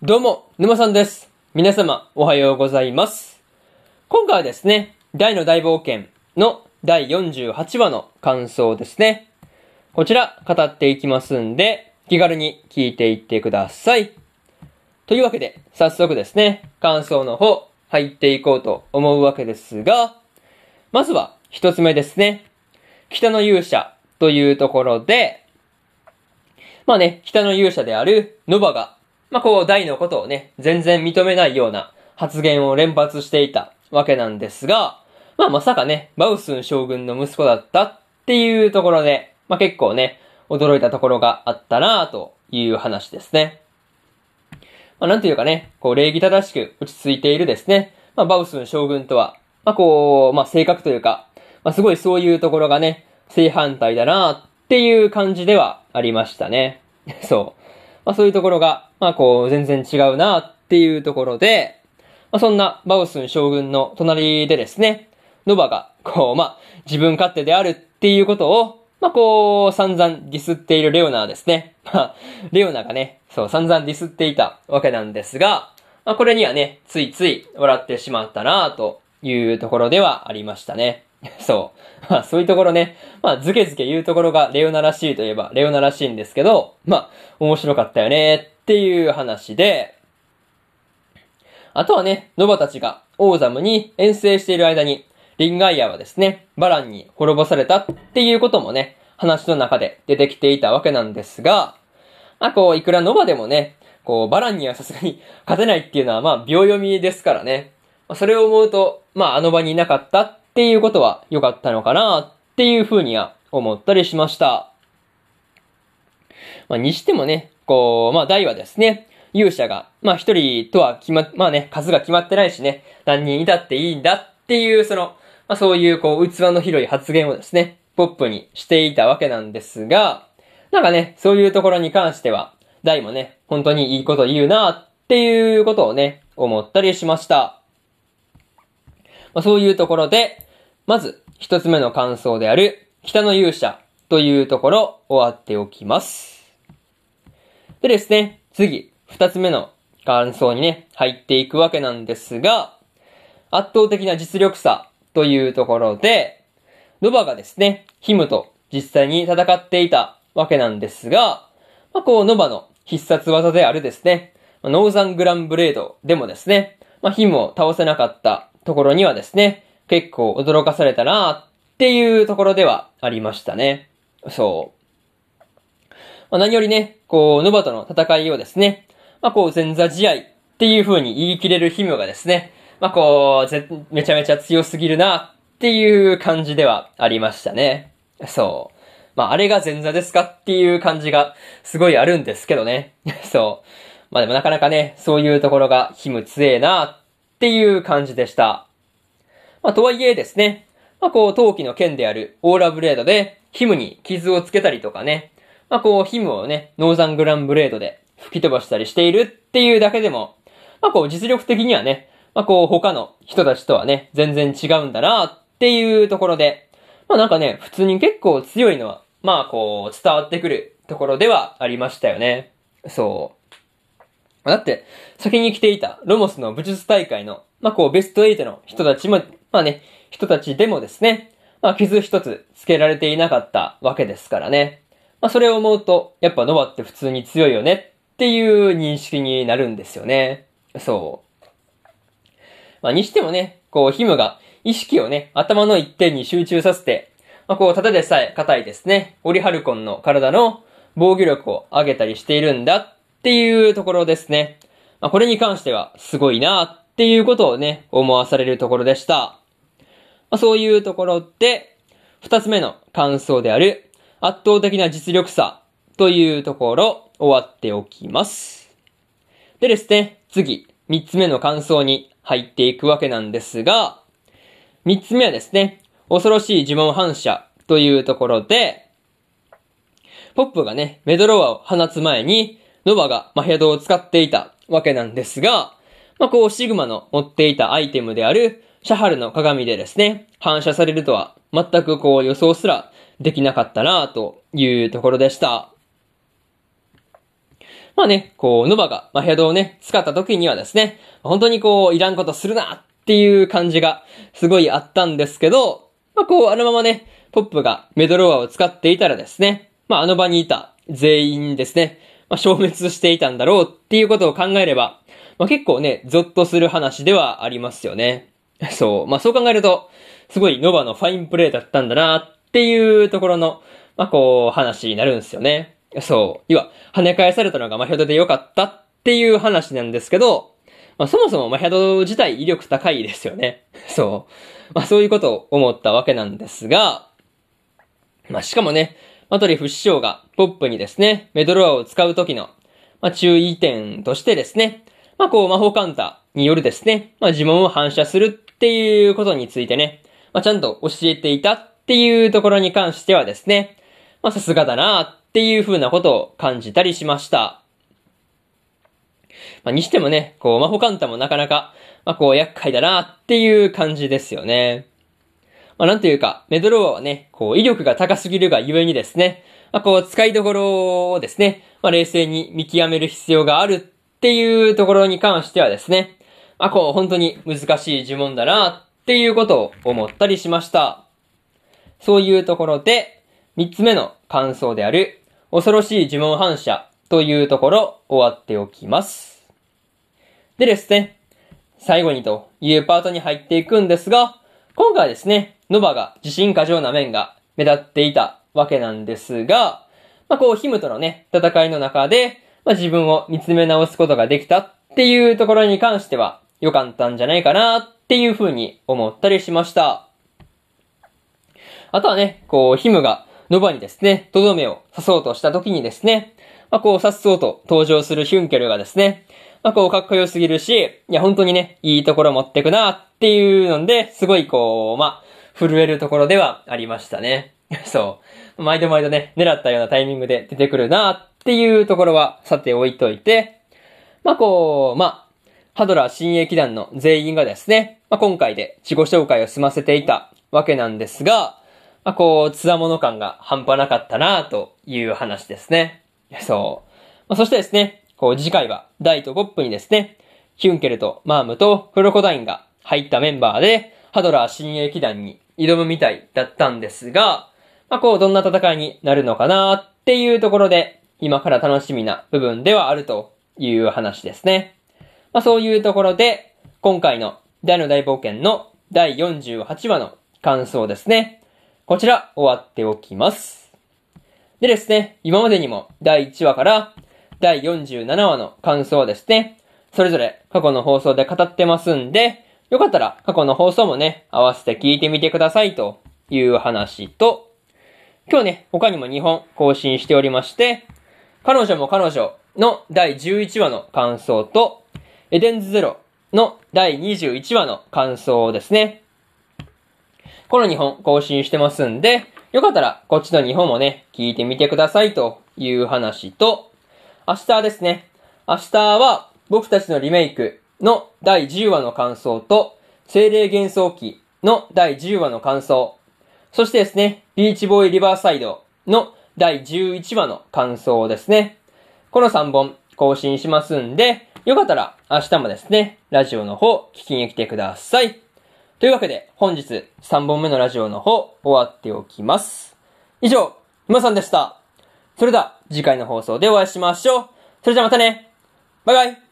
どうも、沼さんです。皆様、おはようございます。今回はですね、大の大冒険の第48話の感想ですね。こちら、語っていきますんで、気軽に聞いていってください。というわけで、早速ですね、感想の方、入っていこうと思うわけですが、まずは、一つ目ですね。北の勇者というところで、まあね、北の勇者であるノバが、まあこう、大のことをね、全然認めないような発言を連発していたわけなんですが、まあまさかね、バウスン将軍の息子だったっていうところで、まあ結構ね、驚いたところがあったなぁという話ですね。まあなんというかね、こう礼儀正しく落ち着いているですね、まあバウスン将軍とは、まあこう、まあ性格というか、まあすごいそういうところがね、正反対だなっていう感じではありましたね。そう。まあそういうところが、まあこう全然違うなっていうところで、まあそんなバウスン将軍の隣でですね、ノバが、こう、まあ自分勝手であるっていうことを、まあこう散々ディスっているレオナですね。まあ、レオナがね、そう散々ディスっていたわけなんですが、まあこれにはね、ついつい笑ってしまったなというところではありましたね。そう。まあそういうところね、まあずけずけ言うところがレオナらしいといえばレオナらしいんですけど、まあ面白かったよねっていう話で、あとはね、ノバたちがオーザムに遠征している間に、リンガイアはですね、バランに滅ぼされたっていうこともね、話の中で出てきていたわけなんですが、まあこう、いくらノバでもね、こう、バランにはさすがに勝てないっていうのはまあ秒読みですからね。まあそれを思うと、まああの場にいなかったっていうことは良かったのかなっていうふうには思ったりしました。まあにしてもね、こう、まあ大はですね、勇者が、まあ一人とは決ま、まあね、数が決まってないしね、何人いたっていいんだっていう、その、まあそういうこう、器の広い発言をですね、ポップにしていたわけなんですが、なんかね、そういうところに関しては、大もね、本当にいいこと言うなっていうことをね、思ったりしました。まあそういうところで、まず、一つ目の感想である、北の勇者というところ、終わっておきます。でですね、次、二つ目の感想にね、入っていくわけなんですが、圧倒的な実力差というところで、ノバがですね、ヒムと実際に戦っていたわけなんですが、まあ、こう、ノバの必殺技であるですね、ノーザングランブレードでもですね、まあ、ヒムを倒せなかったところにはですね、結構驚かされたなっていうところではありましたね。そう。まあ、何よりね、こう、ノバとの戦いをですね、まあ、こう、前座試合っていう風に言い切れるヒムがですね、まあ、こう、ぜ、めちゃめちゃ強すぎるなっていう感じではありましたね。そう。まあ、あれが前座ですかっていう感じがすごいあるんですけどね。そう。まあでもなかなかね、そういうところがヒム強えなっていう感じでした。まあ、とはいえですね、まあ、こう、陶器の剣であるオーラブレードで、ヒムに傷をつけたりとかね、まあ、こう、ヒムをね、ノーザングランブレードで吹き飛ばしたりしているっていうだけでも、まあ、こう、実力的にはね、まあ、こう、他の人たちとはね、全然違うんだなっていうところで、まあ、なんかね、普通に結構強いのは、まあ、こう、伝わってくるところではありましたよね。そう。だって、先に来ていたロモスの武術大会の、まあ、こう、ベスト8の人たちも、まあね、人たちでもですね、まあ、傷一つつけられていなかったわけですからね。まあ、それを思うと、やっぱノバって普通に強いよねっていう認識になるんですよね。そう。まあ、にしてもね、こう、ヒムが意識をね、頭の一点に集中させて、まあ、こう、ただでさえ硬いですね、オリハルコンの体の防御力を上げたりしているんだっていうところですね。まあ、これに関してはすごいなっていうことをね、思わされるところでした。まあ、そういうところで、二つ目の感想である圧倒的な実力差というところ終わっておきます。でですね、次、三つ目の感想に入っていくわけなんですが、三つ目はですね、恐ろしい呪文反射というところで、ポップがね、メドロワを放つ前に、ノバがマヘドを使っていたわけなんですが、まあ、こう、シグマの持っていたアイテムである、シャハルの鏡でですね、反射されるとは、全くこう予想すらできなかったなというところでした。まあね、こう、ノバが、まあ、ヘアドをね、使った時にはですね、本当にこう、いらんことするなっていう感じが、すごいあったんですけど、まあこう、あのままね、ポップがメドローアを使っていたらですね、まああの場にいた全員ですね、まあ消滅していたんだろうっていうことを考えれば、まあ結構ね、ゾッとする話ではありますよね。そう。まあそう考えると、すごいノバのファインプレイだったんだなっていうところの、まあこう、話になるんですよね。そう。要は、跳ね返されたのがマヒャドでよかったっていう話なんですけど、まあそもそもマヒャド自体威力高いですよね。そう。まあそういうことを思ったわけなんですが、まあしかもね、マトリフ師匠がポップにですね、メドロアを使う時の、まあ注意点としてですね、まあこう魔法カウンターによるですね、まあ呪文を反射するっていうことについてね、まあちゃんと教えていたっていうところに関してはですね、まあさすがだなっていう風なことを感じたりしました。まあにしてもね、こう魔法カウンターもなかなか、まあこう厄介だなっていう感じですよね。まあなんというか、メドローはね、こう威力が高すぎるがゆえにですね、まあこう使いどころをですね、まあ冷静に見極める必要があるっていうところに関してはですね、まあこう本当に難しい呪文だなっていうことを思ったりしました。そういうところで、三つ目の感想である、恐ろしい呪文反射というところ終わっておきます。でですね、最後にというパートに入っていくんですが、今回はですね、ノバが自信過剰な面が目立っていたわけなんですが、まあこう、ヒムとのね、戦いの中で、まあ自分を見つめ直すことができたっていうところに関しては、良かったんじゃないかなっていうふうに思ったりしました。あとはね、こう、ヒムがノバにですね、とどめを刺そうとした時にですね、まあこう、刺そうと登場するヒュンケルがですね、まあこう、かっこよすぎるし、いや、本当にね、いいところ持ってくなっていうので、すごいこう、まあ、震えるところではありましたね。そう。毎度毎度ね、狙ったようなタイミングで出てくるなっていうところはさて置いといて、まあこう、まあ、ハドラー新鋭騎団の全員がですね、まあ今回で自己紹介を済ませていたわけなんですが、まあこう、つわもの感が半端なかったなという話ですね。そう。まあそしてですね、こう次回はダイとポップにですね、ヒュンケルとマームとクロコダインが入ったメンバーで、ハドラー新鋭騎団に挑むみたいだったんですが、まあ、こう、どんな戦いになるのかなっていうところで、今から楽しみな部分ではあるという話ですね。まあ、そういうところで、今回の大の大冒険の第48話の感想ですね。こちら終わっておきます。でですね、今までにも第1話から第47話の感想ですね、それぞれ過去の放送で語ってますんで、よかったら過去の放送もね、合わせて聞いてみてくださいという話と、今日ね、他にも2本更新しておりまして、彼女も彼女の第11話の感想と、エデンズゼロの第21話の感想ですね。この2本更新してますんで、よかったらこっちの2本もね、聞いてみてくださいという話と、明日ですね。明日は僕たちのリメイクの第10話の感想と、精霊幻想記の第10話の感想、そしてですね、ビーチボーイリバーサイドの第11話の感想ですね。この3本更新しますんで、よかったら明日もですね、ラジオの方聞きに来てください。というわけで、本日3本目のラジオの方終わっておきます。以上、今さんでした。それでは次回の放送でお会いしましょう。それじゃまたね。バイバイ。